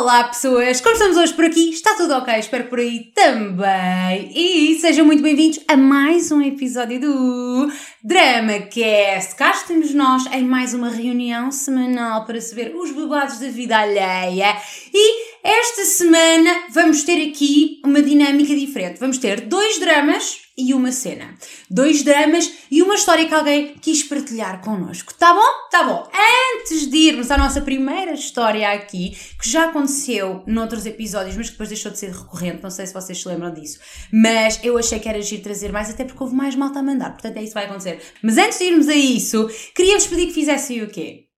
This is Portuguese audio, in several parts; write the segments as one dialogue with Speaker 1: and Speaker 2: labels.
Speaker 1: Olá pessoas, como estamos hoje por aqui? Está tudo ok? Espero por aí também. E sejam muito bem-vindos a mais um episódio do DramaCast. Cá estamos nós em mais uma reunião semanal para saber os babados da vida alheia. E esta semana vamos ter aqui uma dinâmica diferente. Vamos ter dois dramas e uma cena. Dois dramas e uma história que alguém quis partilhar connosco. Tá bom? Tá bom. Antes de irmos à nossa primeira história aqui, que já aconteceu noutros episódios, mas que depois deixou de ser recorrente, não sei se vocês se lembram disso, mas eu achei que era agir trazer mais, até porque houve mais malta a mandar, portanto é isso que vai acontecer. Mas antes de irmos a isso, queria-vos pedir que fizessem o quê?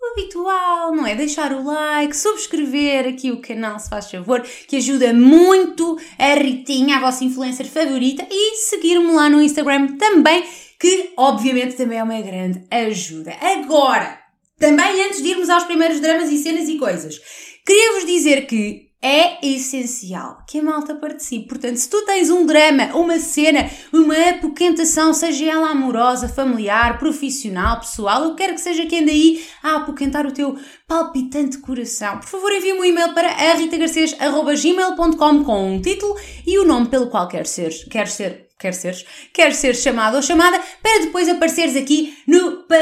Speaker 1: O habitual, não é? Deixar o like, subscrever aqui o canal, se faz favor, que ajuda muito a Ritinha, a vossa influencer favorita, e seguir-me lá no Instagram também, que obviamente também é uma grande ajuda. Agora, também antes de irmos aos primeiros dramas e cenas e coisas, queria-vos dizer que é essencial que a malta participe. Portanto, se tu tens um drama, uma cena, uma apoquentação, seja ela amorosa, familiar, profissional, pessoal, eu quero que seja quem daí a apoquentar o teu palpitante coração. Por favor, envie-me um e-mail para ritagarcês.gmail.com com um título e o nome pelo qual quer ser, quer ser quer seres, quer ser chamado ou chamada, para depois apareceres aqui no pa,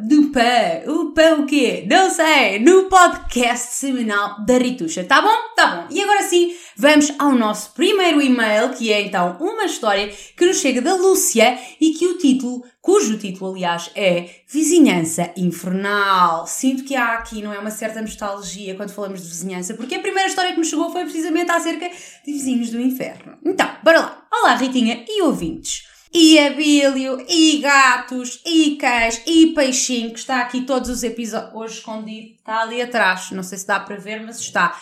Speaker 1: no pa, o pa o quê? Não sei, no podcast semanal da Rituxa, tá bom? Tá bom. E agora sim, vamos ao nosso primeiro e-mail, que é então uma história que nos chega da Lúcia e que o título cujo título, aliás, é Vizinhança Infernal. Sinto que há aqui, não é, uma certa nostalgia quando falamos de vizinhança, porque a primeira história que nos chegou foi precisamente acerca de vizinhos do inferno. Então, bora lá. Olá, Ritinha e ouvintes. E abílio, e gatos, e cães, e peixinho, que está aqui todos os episódios. Hoje escondido, está ali atrás. Não sei se dá para ver, mas está.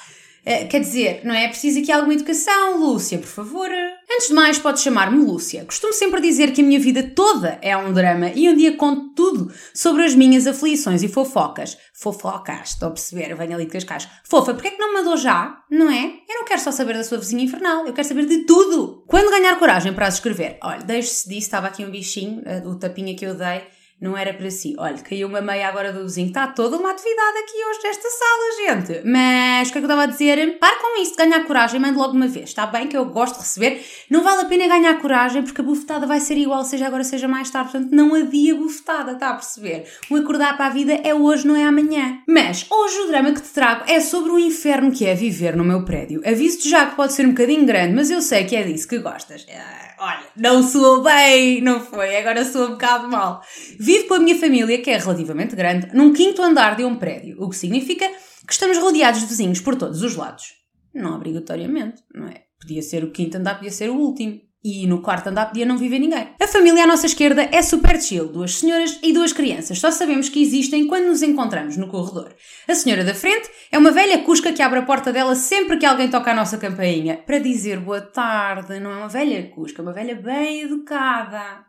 Speaker 1: Uh, quer dizer, não é? preciso aqui alguma educação, Lúcia, por favor. Antes de mais, pode chamar-me Lúcia. Costumo sempre dizer que a minha vida toda é um drama e um dia conto tudo sobre as minhas aflições e fofocas. Fofocas, estou a perceber, venho ali de Cascais. Fofa, porquê é que não me mandou já? Não é? Eu não quero só saber da sua vizinha infernal, eu quero saber de tudo. Quando ganhar coragem para as escrever? Olha, deixe-se disso, estava aqui um bichinho, eh, o tapinha que eu dei não era para si. Olha, caiu uma meia agora do vizinho. Está toda uma atividade aqui hoje nesta sala, gente. Mas o que é que eu estava a dizer? Para com isso de ganhar coragem, mande logo uma vez. Está bem que eu gosto de receber. Não vale a pena ganhar coragem porque a bufetada vai ser igual, seja agora, seja mais tarde. Portanto, não havia bufetada, está a perceber? O acordar para a vida é hoje, não é amanhã. Mas hoje o drama que te trago é sobre o inferno que é viver no meu prédio. Aviso-te já que pode ser um bocadinho grande, mas eu sei que é disso que gostas. Ah olha, não soou bem, não foi, agora soa um bocado mal. Vivo com a minha família, que é relativamente grande, num quinto andar de um prédio, o que significa que estamos rodeados de vizinhos por todos os lados. Não obrigatoriamente, não é? Podia ser o quinto andar, podia ser o último. E no quarto andar podia não viver ninguém. A família à nossa esquerda é super chill, duas senhoras e duas crianças. Só sabemos que existem quando nos encontramos no corredor. A senhora da frente é uma velha cusca que abre a porta dela sempre que alguém toca a nossa campainha para dizer boa tarde. Não é uma velha cusca, é uma velha bem educada.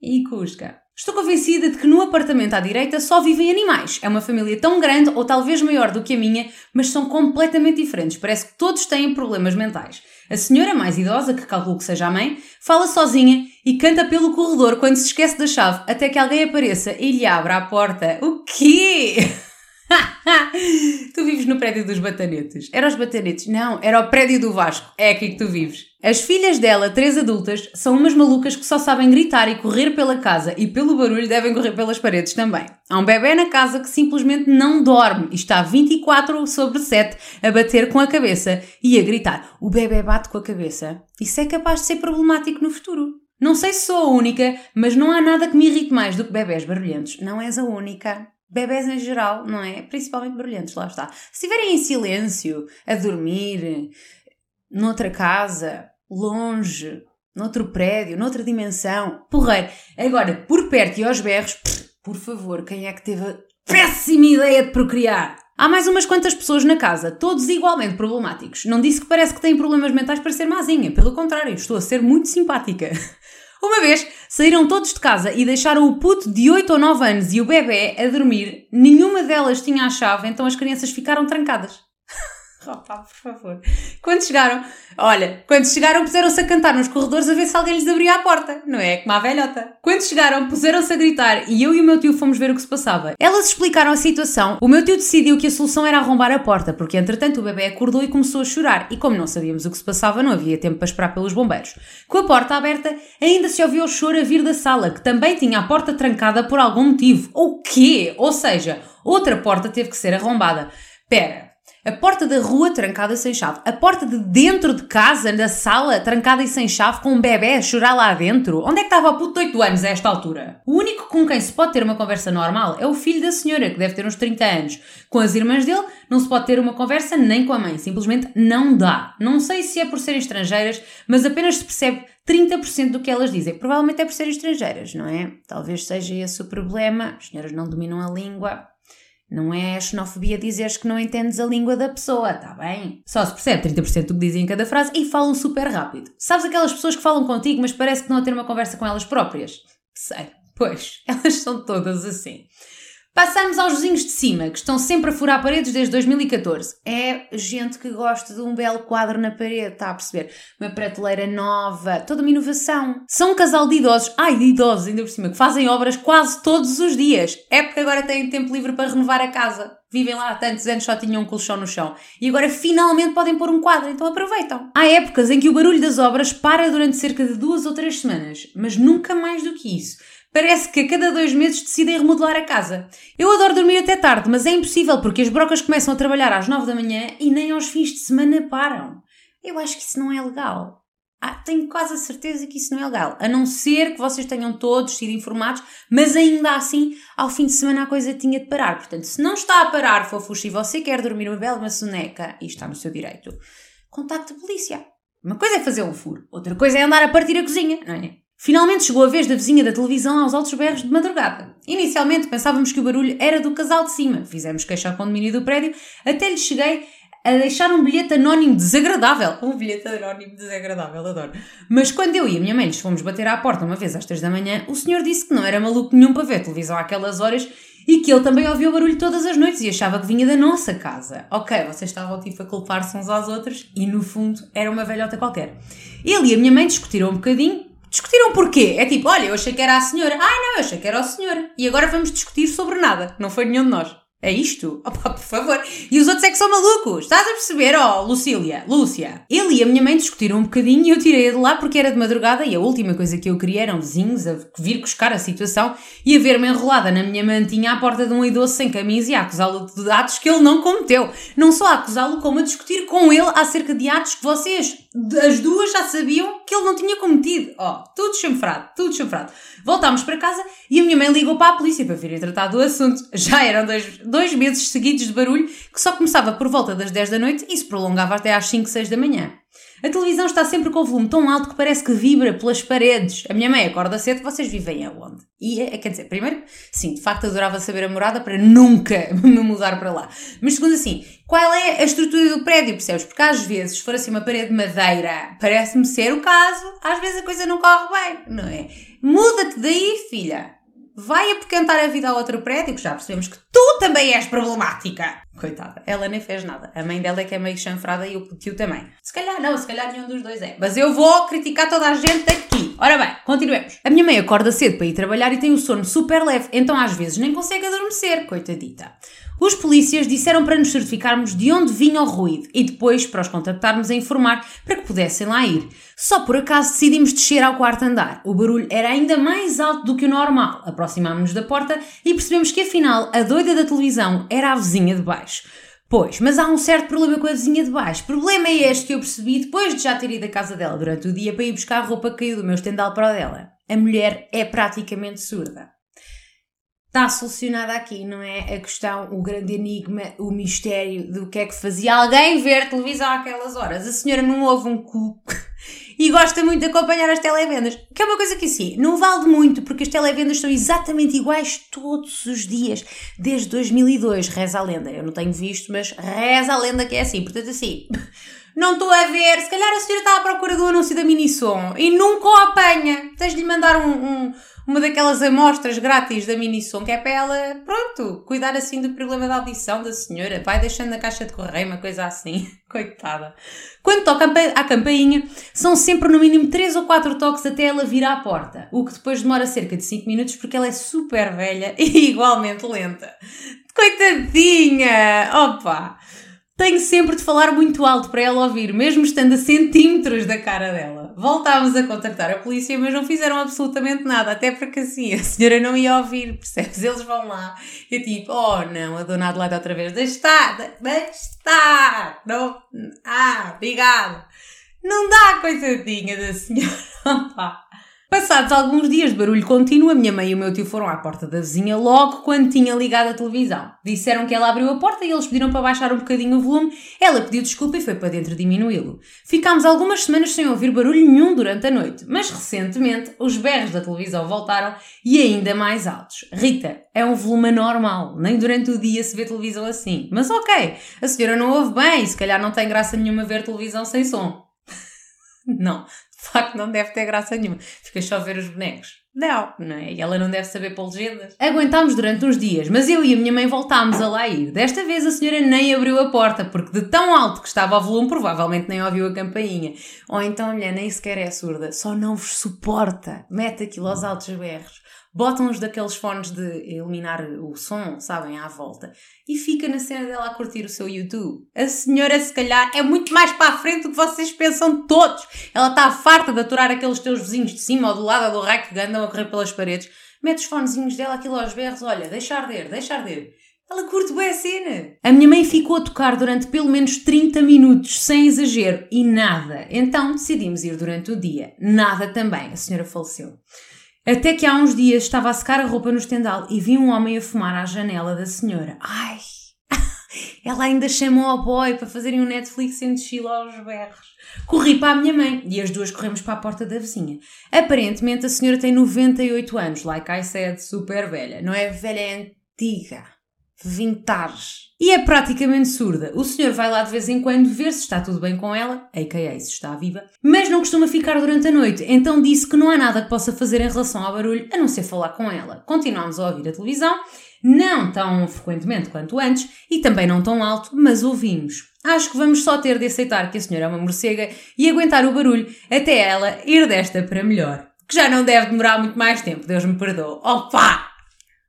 Speaker 1: E cusca. Estou convencida de que no apartamento à direita só vivem animais. É uma família tão grande ou talvez maior do que a minha, mas são completamente diferentes. Parece que todos têm problemas mentais. A senhora mais idosa, que calculo que seja a mãe, fala sozinha e canta pelo corredor quando se esquece da chave até que alguém apareça e lhe abra a porta. O quê? tu vives no prédio dos batanetes. Era os batanetes? Não, era o prédio do Vasco. É aqui que tu vives. As filhas dela, três adultas, são umas malucas que só sabem gritar e correr pela casa e pelo barulho devem correr pelas paredes também. Há um bebê na casa que simplesmente não dorme e está 24 sobre 7 a bater com a cabeça e a gritar. O bebê bate com a cabeça. Isso é capaz de ser problemático no futuro. Não sei se sou a única, mas não há nada que me irrite mais do que bebés barulhentos. Não és a única. Bebés em geral, não é? Principalmente barulhentos, lá está. Se estiverem em silêncio, a dormir, noutra casa, longe, noutro prédio, noutra dimensão, porreiro. Agora, por perto e aos berros, por favor, quem é que teve a péssima ideia de procriar? Há mais umas quantas pessoas na casa, todos igualmente problemáticos. Não disse que parece que têm problemas mentais para ser mazinha, pelo contrário, estou a ser muito simpática. Uma vez saíram todos de casa e deixaram o puto de 8 ou 9 anos e o bebê a dormir. Nenhuma delas tinha a chave, então as crianças ficaram trancadas. Opa, por favor. Quando chegaram, olha, quando chegaram puseram-se a cantar nos corredores a ver se alguém lhes abria a porta, não é? Como a velhota. Quando chegaram puseram-se a gritar e eu e o meu tio fomos ver o que se passava. Elas explicaram a situação, o meu tio decidiu que a solução era arrombar a porta, porque entretanto o bebê acordou e começou a chorar e como não sabíamos o que se passava não havia tempo para esperar pelos bombeiros. Com a porta aberta ainda se ouvia o choro a vir da sala, que também tinha a porta trancada por algum motivo. O quê? Ou seja, outra porta teve que ser arrombada. Pera, a porta da rua trancada sem chave. A porta de dentro de casa, da sala, trancada e sem chave, com um bebê a chorar lá dentro. Onde é que estava o puto de 8 anos a esta altura? O único com quem se pode ter uma conversa normal é o filho da senhora, que deve ter uns 30 anos. Com as irmãs dele, não se pode ter uma conversa nem com a mãe. Simplesmente não dá. Não sei se é por serem estrangeiras, mas apenas se percebe 30% do que elas dizem. Provavelmente é por serem estrangeiras, não é? Talvez seja esse o problema. As senhoras não dominam a língua. Não é xenofobia dizeres que não entendes a língua da pessoa, tá bem? Só se percebe 30% do que dizem em cada frase e falam super rápido. Sabes aquelas pessoas que falam contigo, mas parece que não a ter uma conversa com elas próprias? Sei. Pois, elas são todas assim. Passamos aos vizinhos de cima, que estão sempre a furar paredes desde 2014. É gente que gosta de um belo quadro na parede, está a perceber? Uma prateleira nova, toda uma inovação. São um casal de idosos, ai, de idosos ainda por cima, que fazem obras quase todos os dias. É porque agora têm tempo livre para renovar a casa. Vivem lá há tantos anos, só tinham um colchão no chão. E agora finalmente podem pôr um quadro, então aproveitam. Há épocas em que o barulho das obras para durante cerca de duas ou três semanas, mas nunca mais do que isso. Parece que a cada dois meses decidem remodelar a casa. Eu adoro dormir até tarde, mas é impossível porque as brocas começam a trabalhar às nove da manhã e nem aos fins de semana param. Eu acho que isso não é legal. Ah, tenho quase a certeza que isso não é legal. A não ser que vocês tenham todos sido informados, mas ainda assim, ao fim de semana a coisa tinha de parar. Portanto, se não está a parar, fofuxo, e você quer dormir uma bela soneca, e está no seu direito, contacte a polícia. Uma coisa é fazer um furo, outra coisa é andar a partir a cozinha, não é? Finalmente chegou a vez da vizinha da televisão aos altos berros de madrugada. Inicialmente pensávamos que o barulho era do casal de cima. Fizemos queixa ao condomínio do prédio, até lhe cheguei a deixar um bilhete anónimo desagradável. Um bilhete anónimo desagradável, adoro. Mas quando eu e a minha mãe lhes fomos bater à porta uma vez às três da manhã, o senhor disse que não era maluco nenhum para ver televisão àquelas horas e que ele também ouvia o barulho todas as noites e achava que vinha da nossa casa. Ok, vocês estavam tipo a culpar-se uns aos outros e no fundo era uma velhota qualquer. Ele e a minha mãe discutiram um bocadinho Discutiram porquê? É tipo, olha, eu achei que era a senhora. Ai não, eu achei que era o senhor. E agora vamos discutir sobre nada. Não foi nenhum de nós. É isto? Opa, por favor. E os outros é que são malucos. Estás a perceber? Oh, Lucília, Lúcia. Ele e a minha mãe discutiram um bocadinho e eu tirei-a de lá porque era de madrugada e a última coisa que eu queria eram vizinhos a vir buscar a situação e a ver-me enrolada na minha mantinha à porta de um idoso sem camisa e a acusá-lo de atos que ele não cometeu. Não só a acusá-lo, como a discutir com ele acerca de atos que vocês, as duas, já sabiam que ele não tinha cometido. Oh, tudo chanfrado, tudo chanfrado. Voltámos para casa e a minha mãe ligou para a polícia para virem tratar do assunto. Já eram dois dois meses seguidos de barulho que só começava por volta das 10 da noite e se prolongava até às 5, 6 da manhã. A televisão está sempre com o volume tão alto que parece que vibra pelas paredes. A minha mãe acorda cedo, vocês vivem aonde? E, é, quer dizer, primeiro, sim, de facto adorava saber a morada para nunca me mudar para lá. Mas segundo assim, qual é a estrutura do prédio, percebes? Porque às vezes, se for assim uma parede de madeira, parece-me ser o caso, às vezes a coisa não corre bem, não é? Muda-te daí, filha vai apoquentar a vida a outro prédio, que já percebemos que tu também és problemática. Coitada, ela nem fez nada. A mãe dela é que é meio chanfrada e o tio também. Se calhar não, se calhar nenhum dos dois é. Mas eu vou criticar toda a gente aqui. Ora bem, continuemos. A minha mãe acorda cedo para ir trabalhar e tem o sono super leve, então às vezes nem consegue adormecer, coitadita. Os polícias disseram para nos certificarmos de onde vinha o ruído e depois para os contactarmos a informar para que pudessem lá ir. Só por acaso decidimos descer ao quarto andar. O barulho era ainda mais alto do que o normal. Aproximámos-nos da porta e percebemos que afinal a doida da televisão era a vizinha de baixo. Pois, mas há um certo problema com a vizinha de baixo. Problema é este que eu percebi depois de já ter ido à casa dela durante o dia para ir buscar a roupa que caiu do meu estendal para o dela. A mulher é praticamente surda está solucionada aqui, não é? A questão, o grande enigma, o mistério do que é que fazia alguém ver televisão àquelas horas. A senhora não ouve um cu e gosta muito de acompanhar as televendas. Que é uma coisa que assim, não vale muito, porque as televendas são exatamente iguais todos os dias, desde 2002, reza a lenda. Eu não tenho visto, mas reza a lenda que é assim. Portanto, assim, Não estou a ver. Se calhar a senhora está à procura do anúncio da Minisom e nunca o apanha. Tens de lhe mandar um, um, uma daquelas amostras grátis da Minisom, que é para ela, pronto, cuidar assim do problema da audição da senhora. Vai deixando na caixa de correio, uma coisa assim. Coitada. Quando toca à campainha, são sempre no mínimo 3 ou 4 toques até ela vir à porta. O que depois demora cerca de 5 minutos porque ela é super velha e igualmente lenta. Coitadinha! Opa! Tenho sempre de falar muito alto para ela ouvir, mesmo estando a centímetros da cara dela. Voltámos a contactar a polícia, mas não fizeram absolutamente nada, até porque assim a senhora não ia ouvir, percebes? Eles vão lá e tipo, oh não, a dona Adelaide outra vez, deixa estar, deixa estar, não, ah, obrigado. Não dá, coitadinha da senhora, opa. Passados alguns dias de barulho contínuo, a minha mãe e o meu tio foram à porta da vizinha logo quando tinha ligado a televisão. Disseram que ela abriu a porta e eles pediram para baixar um bocadinho o volume. Ela pediu desculpa e foi para dentro diminuí-lo. Ficámos algumas semanas sem ouvir barulho nenhum durante a noite, mas recentemente os berros da televisão voltaram e ainda mais altos. Rita, é um volume normal, nem durante o dia se vê televisão assim. Mas ok, a senhora não ouve bem, se calhar não tem graça nenhuma ver televisão sem som. não, facto não deve ter graça nenhuma. Fica só a ver os bonecos. Não, não é? E ela não deve saber pôr legendas. Aguentámos durante uns dias, mas eu e a minha mãe voltámos a lá ir. Desta vez a senhora nem abriu a porta, porque de tão alto que estava o volume, provavelmente nem ouviu a campainha. Ou então a mulher nem sequer é surda, só não vos suporta. Mete aquilo aos altos berros botam uns daqueles fones de eliminar o som, sabem, à volta, e fica na cena dela a curtir o seu YouTube. A senhora, se calhar, é muito mais para a frente do que vocês pensam todos. Ela está farta de aturar aqueles teus vizinhos de cima ou do lado ou do rack que andam a correr pelas paredes. Mete os fonezinhos dela aquilo aos berros, olha, deixa arder, deixa arder. Ela curte bem a cena. A minha mãe ficou a tocar durante pelo menos 30 minutos, sem exagero, e nada. Então decidimos ir durante o dia. Nada também. A senhora faleceu. Até que há uns dias estava a secar a roupa no estendal e vi um homem a fumar à janela da senhora. Ai! Ela ainda chamou ao boy para fazerem um Netflix sem desfila aos berros. Corri para a minha mãe e as duas corremos para a porta da vizinha. Aparentemente a senhora tem 98 anos, like I said, super velha. Não é velha, é antiga vintage. E é praticamente surda. O senhor vai lá de vez em quando ver se está tudo bem com ela, a.k.a. se está viva, mas não costuma ficar durante a noite, então disse que não há nada que possa fazer em relação ao barulho, a não ser falar com ela. Continuamos a ouvir a televisão, não tão frequentemente quanto antes, e também não tão alto, mas ouvimos. Acho que vamos só ter de aceitar que a senhora é uma morcega e aguentar o barulho até ela ir desta para melhor. Que já não deve demorar muito mais tempo, Deus me perdoe. Opa!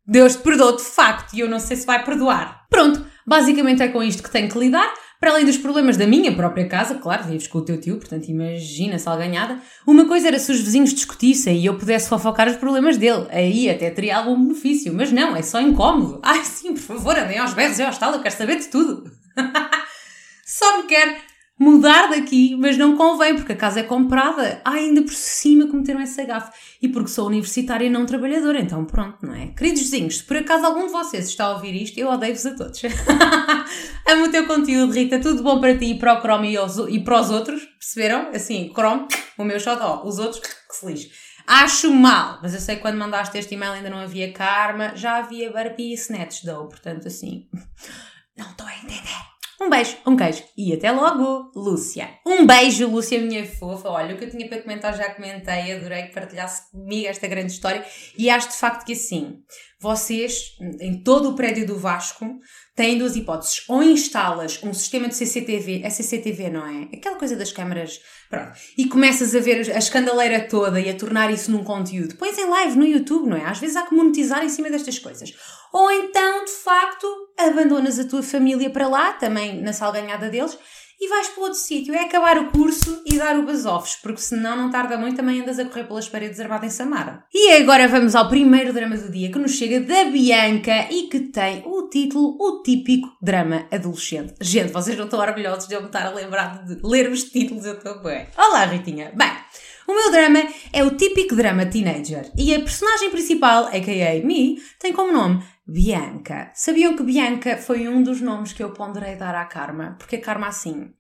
Speaker 1: Deus te perdoou de facto e eu não sei se vai perdoar. Pronto, basicamente é com isto que tenho que lidar. Para além dos problemas da minha própria casa, claro, vives com o teu tio, portanto imagina se alganhada. Uma coisa era se os vizinhos discutissem e eu pudesse fofocar os problemas dele. Aí até teria algum benefício, mas não, é só incómodo. Ai sim, por favor, andem aos berros e ao estalo, eu quero saber de tudo. só me quer mudar daqui, mas não convém, porque a casa é comprada. Ah, ainda por cima cometeram essa gafe. E porque sou universitária e não trabalhadora, então pronto, não é? Queridos vizinhos, se por acaso algum de vocês está a ouvir isto, eu odeio-vos a todos. Amo o teu conteúdo, Rita, tudo bom para ti e para o Chrome e, e para os outros, perceberam? Assim, Chrome, o meu xodó, os outros, que se. Acho mal, mas eu sei que quando mandaste este e-mail ainda não havia karma, já havia Barbie e Snatch Dough, portanto assim, não estou a entender. Um beijo, um queijo e até logo, Lúcia. Um beijo, Lúcia, minha fofa. Olha, o que eu tinha para comentar já comentei, adorei que partilhasse comigo esta grande história e acho de facto que assim, vocês, em todo o prédio do Vasco, têm duas hipóteses. Ou instalas um sistema de CCTV, é CCTV, não é? Aquela coisa das câmaras, pronto, e começas a ver a escandaleira toda e a tornar isso num conteúdo. Pões em live no YouTube, não é? Às vezes há que monetizar em cima destas coisas. Ou então, de facto, abandonas a tua família para lá, também na salganhada deles, e vais para outro sítio. É acabar o curso e dar o basofes, porque senão não tarda muito, também andas a correr pelas paredes armado em Samara. E agora vamos ao primeiro drama do dia, que nos chega da Bianca e que tem o título O Típico Drama Adolescente. Gente, vocês não estão orgulhosos de eu me estar a lembrar de ler os títulos, eu estou bem. Olá, Ritinha. Bem, o meu drama é o típico drama teenager e a personagem principal, a.k.a. me, tem como nome Bianca. Sabiam que Bianca foi um dos nomes que eu ponderei dar à Karma? Porque a Karma, assim,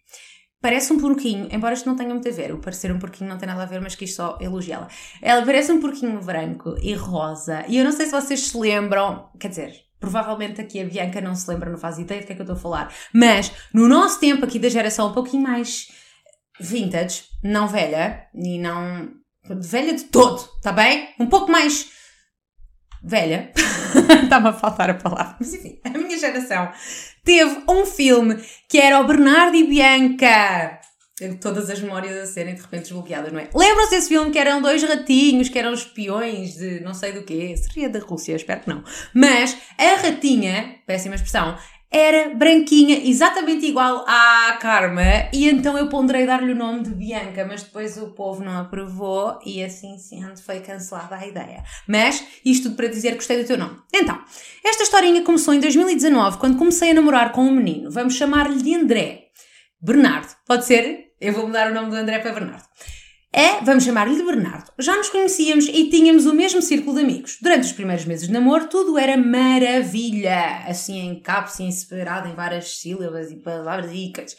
Speaker 1: parece um porquinho, embora isto não tenha muito a ver, o parecer um porquinho não tem nada a ver, mas quis só elogiá-la. Ela parece um porquinho branco e rosa, e eu não sei se vocês se lembram, quer dizer, Provavelmente aqui a Bianca não se lembra, não faz ideia do que é que eu estou a falar. Mas no nosso tempo, aqui da geração um pouquinho mais vintage, não velha, e não. velha de todo, tá bem? Um pouco mais. Velha. Está-me a faltar a palavra. Mas enfim, a minha geração teve um filme que era o Bernardo e Bianca todas as memórias a serem de repente desbloqueadas, não é? Lembram-se desse filme que eram dois ratinhos, que eram espiões de não sei do quê? Seria da Rússia, espero que não. Mas a ratinha, péssima expressão, era branquinha, exatamente igual à Karma, e então eu ponderei dar-lhe o nome de Bianca, mas depois o povo não aprovou e assim sendo foi cancelada a ideia. Mas isto tudo para dizer que gostei do teu nome. Então, esta historinha começou em 2019, quando comecei a namorar com um menino. Vamos chamar-lhe de André. Bernardo, pode ser? Eu vou mudar o nome do André para Bernardo. É, vamos chamar-lhe de Bernardo. Já nos conhecíamos e tínhamos o mesmo círculo de amigos. Durante os primeiros meses de namoro, tudo era maravilha. Assim, em cápsula, separado em várias sílabas e palavras ricas.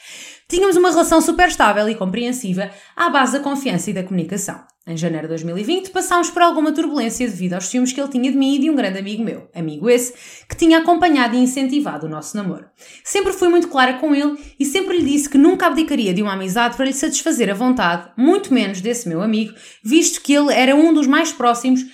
Speaker 1: Tínhamos uma relação super estável e compreensiva à base da confiança e da comunicação. Em janeiro de 2020, passámos por alguma turbulência devido aos ciúmes que ele tinha de mim e de um grande amigo meu, amigo esse, que tinha acompanhado e incentivado o nosso namoro. Sempre fui muito clara com ele e sempre lhe disse que nunca abdicaria de uma amizade para lhe satisfazer a vontade, muito menos desse meu amigo, visto que ele era um dos mais próximos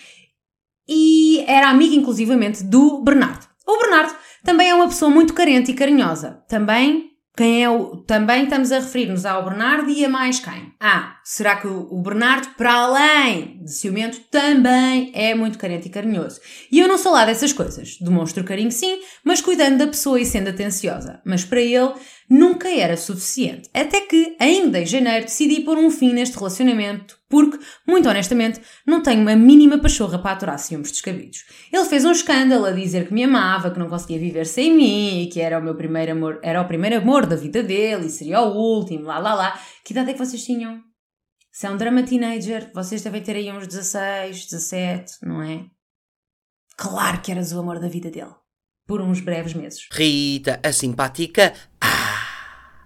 Speaker 1: e era amigo inclusivamente do Bernardo. O Bernardo também é uma pessoa muito carente e carinhosa. Também quem é o. Também estamos a referir-nos ao Bernardo e a mais quem? Ah, será que o, Bernardo, para além de ciumento, também é muito carente e carinhoso? E eu não sou lá dessas coisas. Demonstro carinho sim, mas cuidando da pessoa e sendo atenciosa. Mas para ele, nunca era suficiente. Até que, ainda em janeiro, decidi pôr um fim neste relacionamento, porque, muito honestamente, não tenho uma mínima pachorra para aturar ciúmes descabidos. Ele fez um escândalo a dizer que me amava, que não conseguia viver sem mim, que era o meu primeiro amor, era o primeiro amor da vida dele e seria o último, lá lá lá. Que idade é que vocês tinham? Se é um drama teenager, vocês devem ter aí uns 16, 17, não é? Claro que eras o amor da vida dele. Por uns breves meses.
Speaker 2: Rita, a simpática. Ah!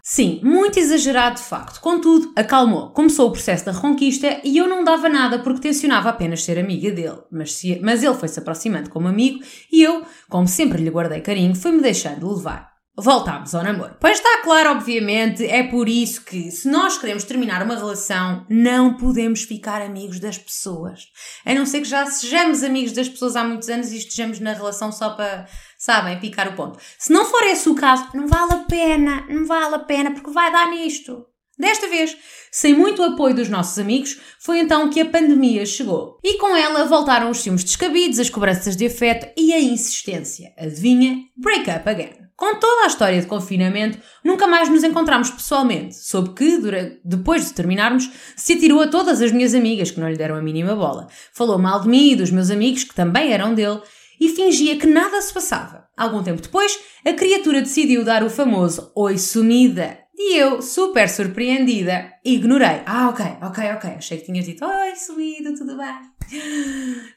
Speaker 1: Sim, muito exagerado de facto. Contudo, acalmou. Começou o processo da reconquista e eu não dava nada porque tencionava apenas ser amiga dele. Mas, se, mas ele foi se aproximando como amigo e eu, como sempre lhe guardei carinho, fui-me deixando levar. Voltámos ao namoro. Pois está claro, obviamente, é por isso que, se nós queremos terminar uma relação, não podemos ficar amigos das pessoas. A não ser que já sejamos amigos das pessoas há muitos anos e estejamos na relação só para sabem, picar o ponto. Se não for esse o caso, não vale a pena, não vale a pena, porque vai dar nisto. Desta vez, sem muito apoio dos nossos amigos, foi então que a pandemia chegou. E com ela voltaram os ciúmes descabidos, as cobranças de afeto e a insistência. Adivinha? Break up again. Com toda a história de confinamento, nunca mais nos encontramos pessoalmente, soube que, durante, depois de terminarmos, se atirou a todas as minhas amigas que não lhe deram a mínima bola. Falou mal de mim e dos meus amigos, que também eram dele, e fingia que nada se passava. Algum tempo depois, a criatura decidiu dar o famoso Oi sumida. E eu, super surpreendida, ignorei. Ah, ok, ok, ok. Achei que tinhas dito Oi sumido, tudo bem.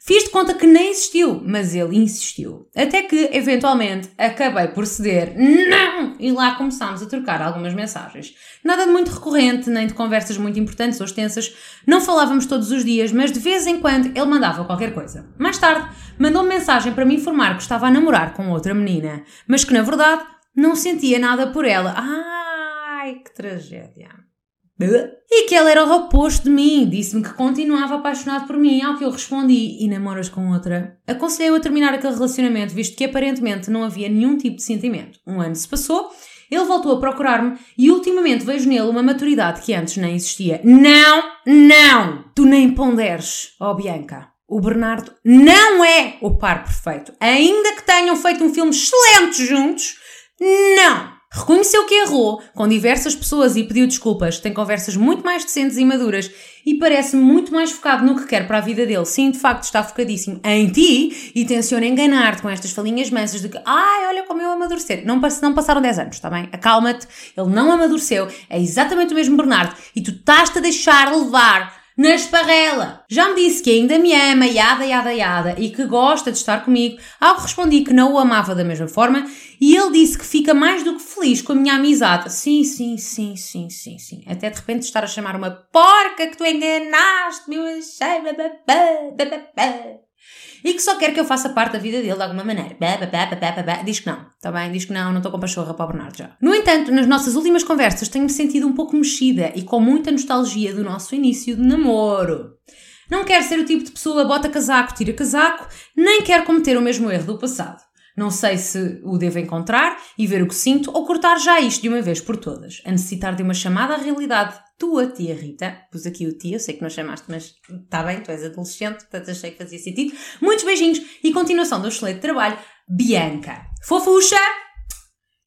Speaker 1: Fiz de conta que nem existiu, mas ele insistiu. Até que, eventualmente, acabei por ceder. Não! E lá começámos a trocar algumas mensagens. Nada de muito recorrente, nem de conversas muito importantes ou extensas. Não falávamos todos os dias, mas de vez em quando ele mandava qualquer coisa. Mais tarde, mandou -me mensagem para me informar que estava a namorar com outra menina, mas que na verdade não sentia nada por ela. Ai, que tragédia. E que ele era o oposto de mim, disse-me que continuava apaixonado por mim, ao que eu respondi: E namoras com outra? Aconselhei-o a terminar aquele relacionamento, visto que aparentemente não havia nenhum tipo de sentimento. Um ano se passou, ele voltou a procurar-me e ultimamente vejo nele uma maturidade que antes nem existia. Não, não! Tu nem ponderes, ó oh Bianca. O Bernardo não é o par perfeito. Ainda que tenham feito um filme excelente juntos, não! Reconheceu que errou com diversas pessoas e pediu desculpas. Tem conversas muito mais decentes e maduras e parece muito mais focado no que quer para a vida dele. Sim, de facto, está focadíssimo em ti e tenciona enganar-te com estas falinhas mansas de que, ai, olha como eu amadurecer. Não, não passaram 10 anos, está bem? Acalma-te, ele não amadureceu, é exatamente o mesmo Bernardo e tu estás-te a deixar levar na esparrela. Já me disse que ainda me ama, yada, yada, yada, e que gosta de estar comigo, ao que respondi que não o amava da mesma forma, e ele disse que fica mais do que feliz com a minha amizade. Sim, sim, sim, sim, sim, sim. Até de repente estar a chamar uma porca que tu enganaste, meu achei, e que só quer que eu faça parte da vida dele de alguma maneira. Bah, bah, bah, bah. Diz que não, está bem? Diz que não, não estou com pachorra para o Bernardo já. No entanto, nas nossas últimas conversas tenho-me sentido um pouco mexida e com muita nostalgia do nosso início de namoro. Não quero ser o tipo de pessoa bota casaco, tira casaco, nem quero cometer o mesmo erro do passado. Não sei se o devo encontrar e ver o que sinto ou cortar já isto de uma vez por todas. A necessitar de uma chamada à realidade. Tua tia Rita, pus aqui o tia, eu sei que não chamaste, mas está bem, tu és adolescente, portanto achei que fazia sentido. Muitos beijinhos e continuação do excelente trabalho, Bianca. Fofucha?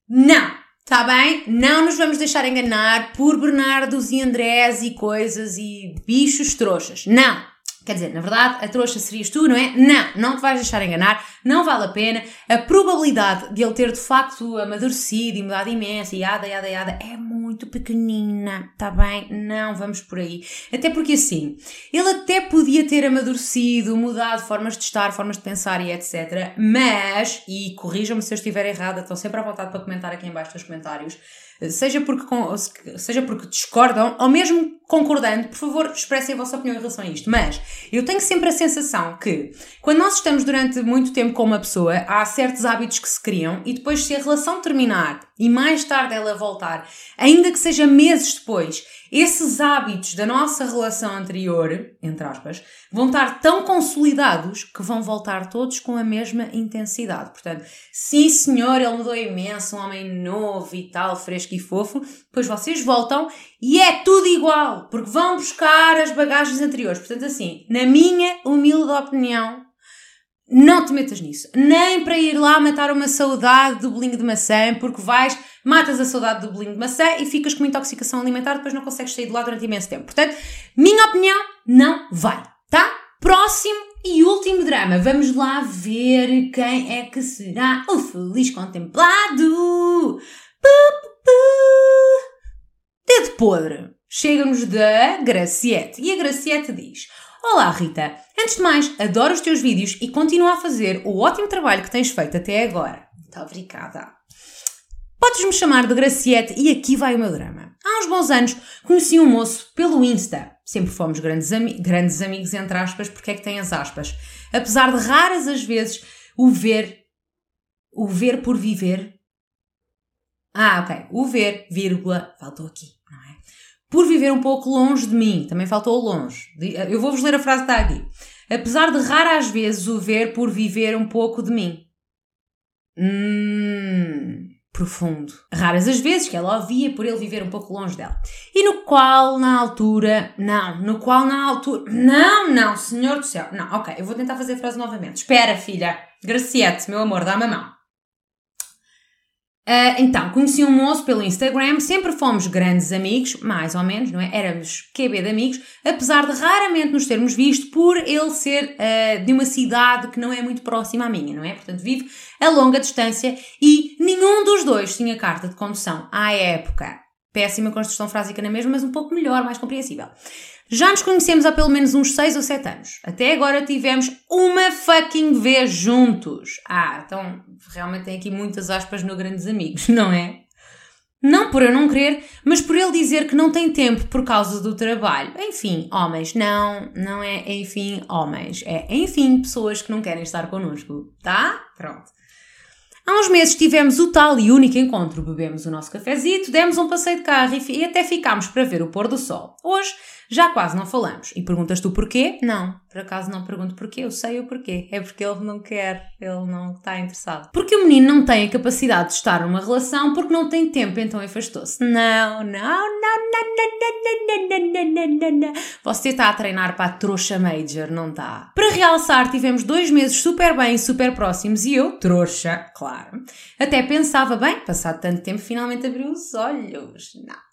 Speaker 1: Não! Está bem? Não nos vamos deixar enganar por Bernardos e Andrés e coisas e bichos trouxas. Não! Quer dizer, na verdade, a trouxa serias tu, não é? Não, não te vais deixar enganar, não vale a pena. A probabilidade de ele ter de facto amadurecido e mudado imenso e yada, yada, yada é muito pequenina, tá bem? Não vamos por aí. Até porque assim, ele até podia ter amadurecido, mudado formas de estar, formas de pensar e etc. Mas, e corrijam-me se eu estiver errada, estão sempre à vontade para comentar aqui em baixo nos comentários seja porque, seja porque discordam ou mesmo concordando, por favor, expressem a vossa opinião em relação a isto. Mas eu tenho sempre a sensação que quando nós estamos durante muito tempo com uma pessoa, há certos hábitos que se criam e depois, se a relação terminar e mais tarde ela voltar, ainda que seja meses depois, esses hábitos da nossa relação anterior, entre aspas, vão estar tão consolidados que vão voltar todos com a mesma intensidade. Portanto, sim senhor, ele mudou imenso, um homem novo e tal, fresco e fofo, depois vocês voltam e é tudo igual, porque vão buscar as bagagens anteriores. Portanto, assim, na minha humilde opinião, não te metas nisso. Nem para ir lá matar uma saudade do bolinho de maçã, porque vais, matas a saudade do bolinho de maçã e ficas com intoxicação alimentar, depois não consegues sair de lá durante imenso tempo. Portanto, minha opinião, não vai, tá? Próximo e último drama. Vamos lá ver quem é que será o feliz contemplado. Dedo podre. Chega-nos da Graciete. E a Graciete diz: Olá Rita, antes de mais, adoro os teus vídeos e continuo a fazer o ótimo trabalho que tens feito até agora. Muito obrigada. Podes-me chamar de Graciete e aqui vai o meu drama. Há uns bons anos conheci um moço pelo Insta. Sempre fomos grandes, ami grandes amigos, entre aspas, porque é que tem as aspas. Apesar de raras as vezes o ver, o ver por viver. Ah, ok. O ver, vírgula, faltou aqui? Por viver um pouco longe de mim, também faltou longe. Eu vou-vos ler a frase que está aqui. Apesar de raras vezes o ver por viver um pouco de mim. Hum, profundo. Raras as vezes que ela ouvia por ele viver um pouco longe dela. E no qual, na altura, não, no qual, na altura, não, não, senhor do céu, não, ok, eu vou tentar fazer a frase novamente. Espera, filha, Graciete, meu amor, dá-me a mão. Uh, então, conheci um moço pelo Instagram, sempre fomos grandes amigos, mais ou menos, não é? Éramos QB de amigos, apesar de raramente nos termos visto por ele ser uh, de uma cidade que não é muito próxima à minha, não é? Portanto, vive a longa distância e nenhum dos dois tinha carta de condução à época. Péssima construção frásica na mesma, mas um pouco melhor, mais compreensível. Já nos conhecemos há pelo menos uns 6 ou 7 anos. Até agora tivemos uma fucking vez juntos. Ah, então realmente tem aqui muitas aspas no Grandes Amigos, não é? Não por eu não querer, mas por ele dizer que não tem tempo por causa do trabalho. Enfim, homens, não, não é enfim homens. É enfim pessoas que não querem estar connosco, tá? Pronto. Há uns meses tivemos o tal e único encontro. Bebemos o nosso cafezito, demos um passeio de carro e até ficámos para ver o pôr do sol. Hoje já quase não falamos. E perguntas tu porquê? Não, por acaso não pergunto porquê, eu sei o porquê. É porque ele não quer, ele não está interessado. Porque o menino não tem a capacidade de estar numa relação porque não tem tempo, então afastou-se. Não, não, não, não, não, não, não, não, não, não. Você está a treinar para a trouxa major, não está? Para realçar, tivemos dois meses super bem, super próximos e eu, trouxa, claro. Até pensava, bem, passado tanto tempo, finalmente abriu os olhos. Não.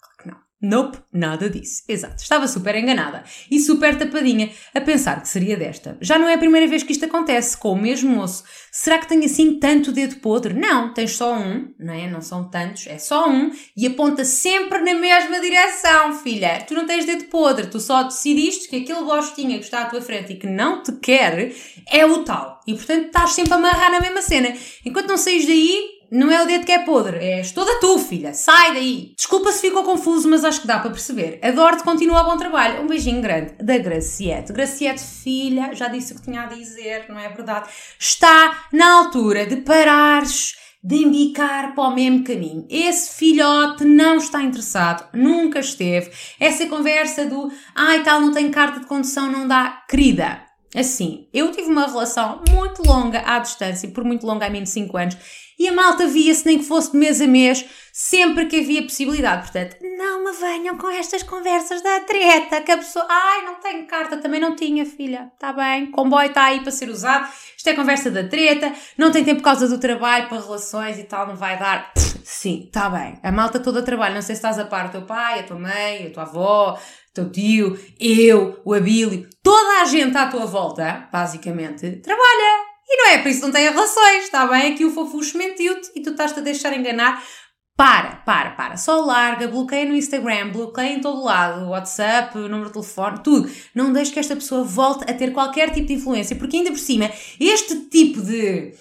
Speaker 1: Nope, nada disso. Exato. Estava super enganada e super tapadinha a pensar que seria desta. Já não é a primeira vez que isto acontece com o mesmo moço. Será que tem assim tanto dedo podre? Não, tens só um, não é? Não são tantos, é só um e aponta sempre na mesma direção, filha. Tu não tens dedo podre, tu só decidiste que aquele gostinho que está à tua frente e que não te quer é o tal. E portanto estás sempre a amarrar na mesma cena. Enquanto não saís daí, não é o dedo que é podre, és toda tu, filha. Sai daí. Desculpa se ficou confuso, mas acho que dá para perceber. Adoro-te, continua bom trabalho. Um beijinho grande da Graciete. Graciete, filha, já disse o que tinha a dizer, não é verdade? Está na altura de parares de embicar para o mesmo caminho. Esse filhote não está interessado, nunca esteve. Essa conversa do ai tal, não tem carta de condução, não dá. Querida, assim, eu tive uma relação muito longa à distância, por muito longa, há menos de 5 anos, e a malta via-se nem que fosse de mês a mês, sempre que havia possibilidade. Portanto, não me venham com estas conversas da treta, que a pessoa, ai, não tenho carta, também não tinha, filha, está bem, comboio está aí para ser usado, isto é conversa da treta, não tem tempo por causa do trabalho, para relações e tal, não vai dar. sim, está bem, a malta toda trabalha, não sei se estás a par o teu pai, a tua mãe, a tua avó, o teu tio, eu, o Abílio, toda a gente à tua volta, basicamente, trabalha. E não é por isso não tem relações, está bem? Aqui o fofucho mentiu-te e tu estás-te a deixar enganar. Para, para, para. Só larga, bloqueia no Instagram, bloqueia em todo lado, WhatsApp, número de telefone, tudo. Não deixe que esta pessoa volte a ter qualquer tipo de influência, porque ainda por cima, este tipo de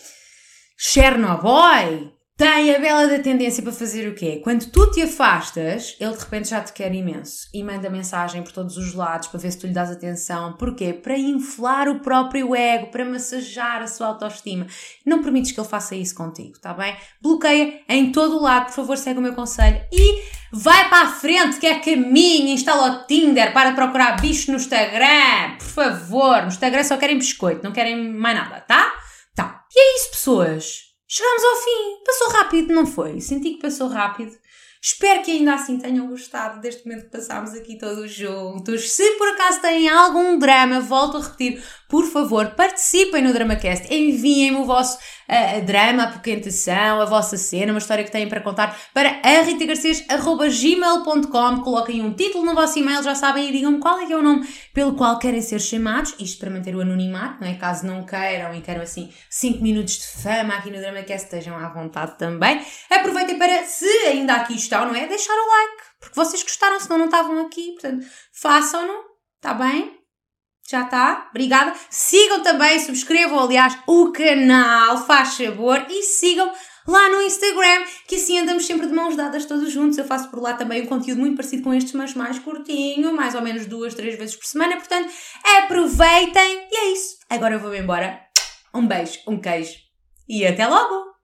Speaker 1: Chernobyl tem a bela da tendência para fazer o quê? Quando tu te afastas, ele de repente já te quer imenso e manda mensagem por todos os lados para ver se tu lhe dás atenção. Porquê? Para inflar o próprio ego, para massajar a sua autoestima. Não permites que ele faça isso contigo, tá bem? Bloqueia em todo o lado, por favor, segue o meu conselho e vai para a frente, que é caminho, instala o Tinder, para procurar bicho no Instagram, por favor. No Instagram só querem biscoito, não querem mais nada, tá? Tá. E é isso, pessoas. Chegamos ao fim. Passou rápido, não foi? Senti que passou rápido. Espero que ainda assim tenham gostado deste momento que passámos aqui todos juntos. Se por acaso têm algum drama, volto a repetir, por favor, participem no DramaCast, enviem-me o vosso uh, drama, a apoquentação, a vossa cena, uma história que têm para contar para ritagarcês.gmail.com Coloquem um título no vosso e-mail, já sabem, e digam-me qual é que é o nome pelo qual querem ser chamados, isto para manter o anonimato, não é? Caso não queiram e queiram assim 5 minutos de fama aqui no DramaCast, estejam à vontade também. Aproveitem para, se ainda aqui estão, não é? Deixar o like, porque vocês gostaram, senão não estavam aqui, portanto, façam-no, está bem? Já está? Obrigada. Sigam também, subscrevam, aliás, o canal, faz favor, e sigam lá no Instagram, que assim andamos sempre de mãos dadas todos juntos. Eu faço por lá também um conteúdo muito parecido com estes, mas mais curtinho, mais ou menos duas, três vezes por semana. Portanto, aproveitem e é isso. Agora eu vou-me embora. Um beijo, um queijo e até logo!